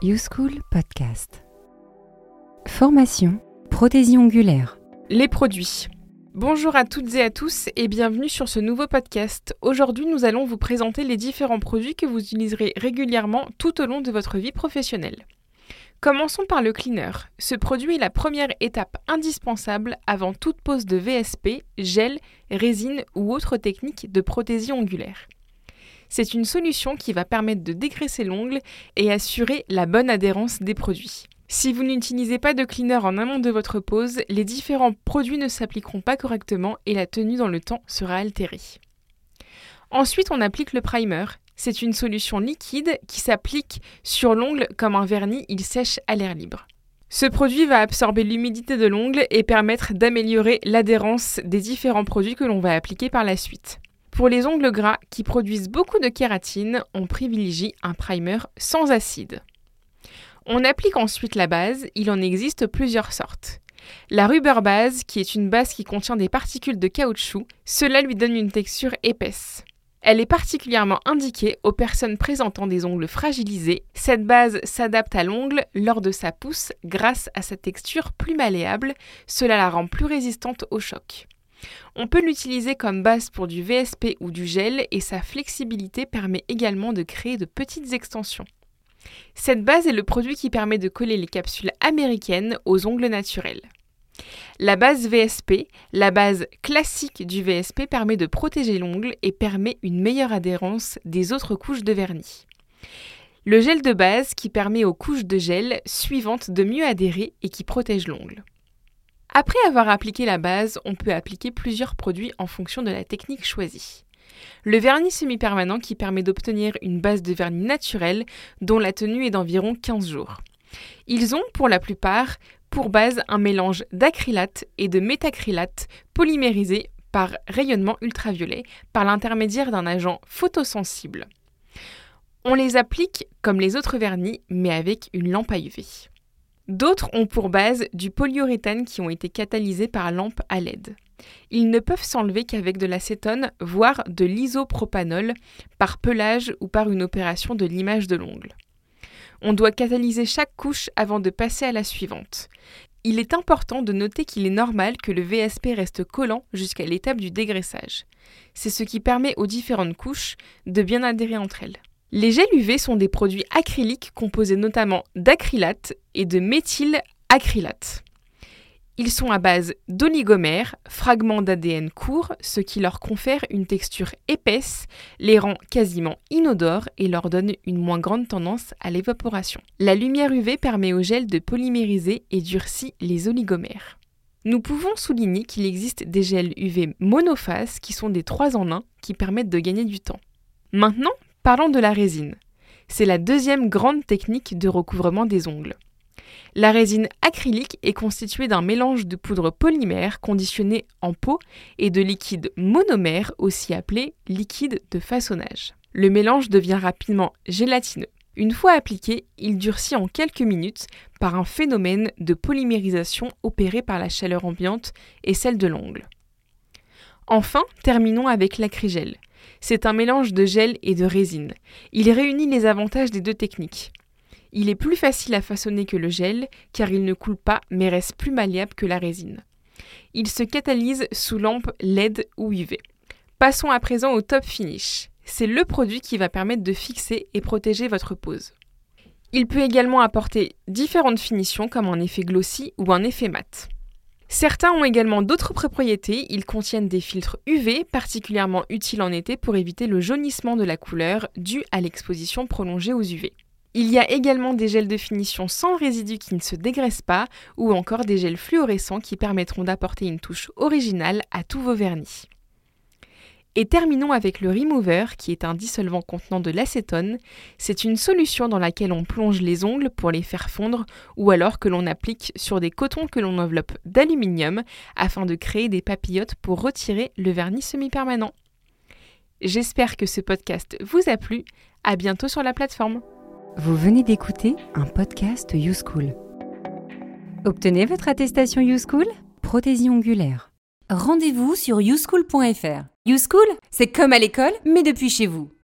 YouSchool Podcast. Formation, prothésie ongulaire. Les produits. Bonjour à toutes et à tous et bienvenue sur ce nouveau podcast. Aujourd'hui, nous allons vous présenter les différents produits que vous utiliserez régulièrement tout au long de votre vie professionnelle. Commençons par le cleaner. Ce produit est la première étape indispensable avant toute pose de VSP, gel, résine ou autre technique de prothésie ongulaire. C'est une solution qui va permettre de dégraisser l'ongle et assurer la bonne adhérence des produits. Si vous n'utilisez pas de cleaner en amont de votre pose, les différents produits ne s'appliqueront pas correctement et la tenue dans le temps sera altérée. Ensuite, on applique le primer. C'est une solution liquide qui s'applique sur l'ongle comme un vernis, il sèche à l'air libre. Ce produit va absorber l'humidité de l'ongle et permettre d'améliorer l'adhérence des différents produits que l'on va appliquer par la suite. Pour les ongles gras qui produisent beaucoup de kératine, on privilégie un primer sans acide. On applique ensuite la base, il en existe plusieurs sortes. La rubber base, qui est une base qui contient des particules de caoutchouc, cela lui donne une texture épaisse. Elle est particulièrement indiquée aux personnes présentant des ongles fragilisés. Cette base s'adapte à l'ongle lors de sa pousse grâce à sa texture plus malléable, cela la rend plus résistante au choc. On peut l'utiliser comme base pour du VSP ou du gel et sa flexibilité permet également de créer de petites extensions. Cette base est le produit qui permet de coller les capsules américaines aux ongles naturels. La base VSP, la base classique du VSP, permet de protéger l'ongle et permet une meilleure adhérence des autres couches de vernis. Le gel de base qui permet aux couches de gel suivantes de mieux adhérer et qui protège l'ongle. Après avoir appliqué la base, on peut appliquer plusieurs produits en fonction de la technique choisie. Le vernis semi-permanent qui permet d'obtenir une base de vernis naturel dont la tenue est d'environ 15 jours. Ils ont, pour la plupart, pour base un mélange d'acrylate et de métacrylate polymérisé par rayonnement ultraviolet par l'intermédiaire d'un agent photosensible. On les applique comme les autres vernis mais avec une lampe à UV. D'autres ont pour base du polyuréthane qui ont été catalysés par lampe à LED. Ils ne peuvent s'enlever qu'avec de l'acétone, voire de l'isopropanol, par pelage ou par une opération de limage de l'ongle. On doit catalyser chaque couche avant de passer à la suivante. Il est important de noter qu'il est normal que le VSP reste collant jusqu'à l'étape du dégraissage. C'est ce qui permet aux différentes couches de bien adhérer entre elles. Les gels UV sont des produits acryliques composés notamment d'acrylate et de méthylacrylate. Ils sont à base d'oligomères, fragments d'ADN courts, ce qui leur confère une texture épaisse, les rend quasiment inodores et leur donne une moins grande tendance à l'évaporation. La lumière UV permet au gel de polymériser et durcit les oligomères. Nous pouvons souligner qu'il existe des gels UV monophases qui sont des 3 en 1 qui permettent de gagner du temps. Maintenant, Parlons de la résine. C'est la deuxième grande technique de recouvrement des ongles. La résine acrylique est constituée d'un mélange de poudre polymère conditionnée en peau et de liquide monomère, aussi appelé liquide de façonnage. Le mélange devient rapidement gélatineux. Une fois appliqué, il durcit en quelques minutes par un phénomène de polymérisation opéré par la chaleur ambiante et celle de l'ongle. Enfin, terminons avec l'acrygel. C'est un mélange de gel et de résine. Il réunit les avantages des deux techniques. Il est plus facile à façonner que le gel, car il ne coule pas mais reste plus malléable que la résine. Il se catalyse sous lampe LED ou UV. Passons à présent au top finish. C'est le produit qui va permettre de fixer et protéger votre pose. Il peut également apporter différentes finitions comme un effet glossy ou un effet mat. Certains ont également d'autres propriétés, ils contiennent des filtres UV particulièrement utiles en été pour éviter le jaunissement de la couleur dû à l'exposition prolongée aux UV. Il y a également des gels de finition sans résidus qui ne se dégraissent pas ou encore des gels fluorescents qui permettront d'apporter une touche originale à tous vos vernis. Et terminons avec le Remover, qui est un dissolvant contenant de l'acétone. C'est une solution dans laquelle on plonge les ongles pour les faire fondre ou alors que l'on applique sur des cotons que l'on enveloppe d'aluminium afin de créer des papillotes pour retirer le vernis semi-permanent. J'espère que ce podcast vous a plu. À bientôt sur la plateforme. Vous venez d'écouter un podcast YouSchool. Obtenez votre attestation YouSchool, prothésie ongulaire. Rendez-vous sur youschool.fr. YouSchool, c'est comme à l'école, mais depuis chez vous.